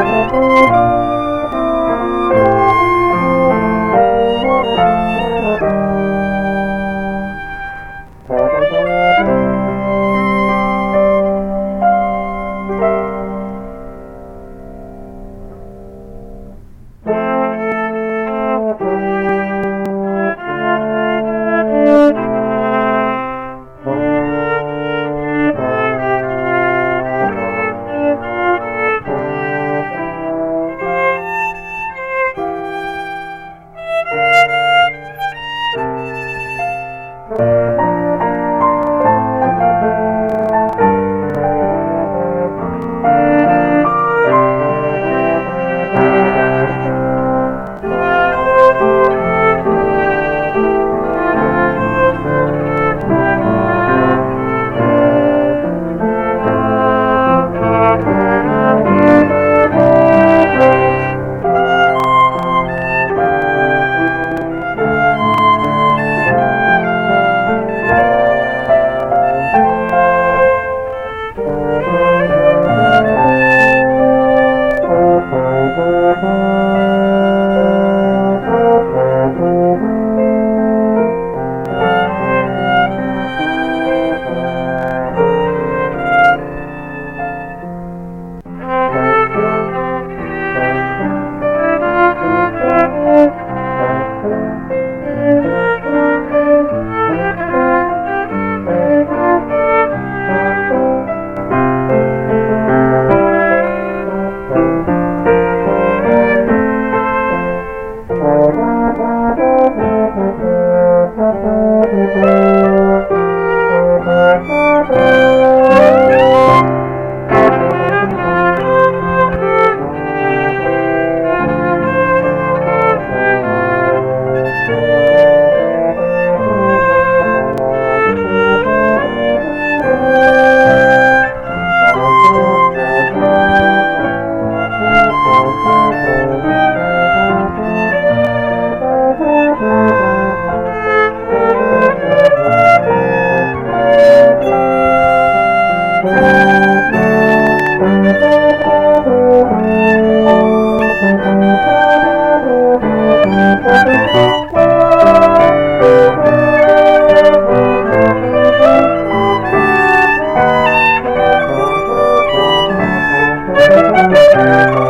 Música Música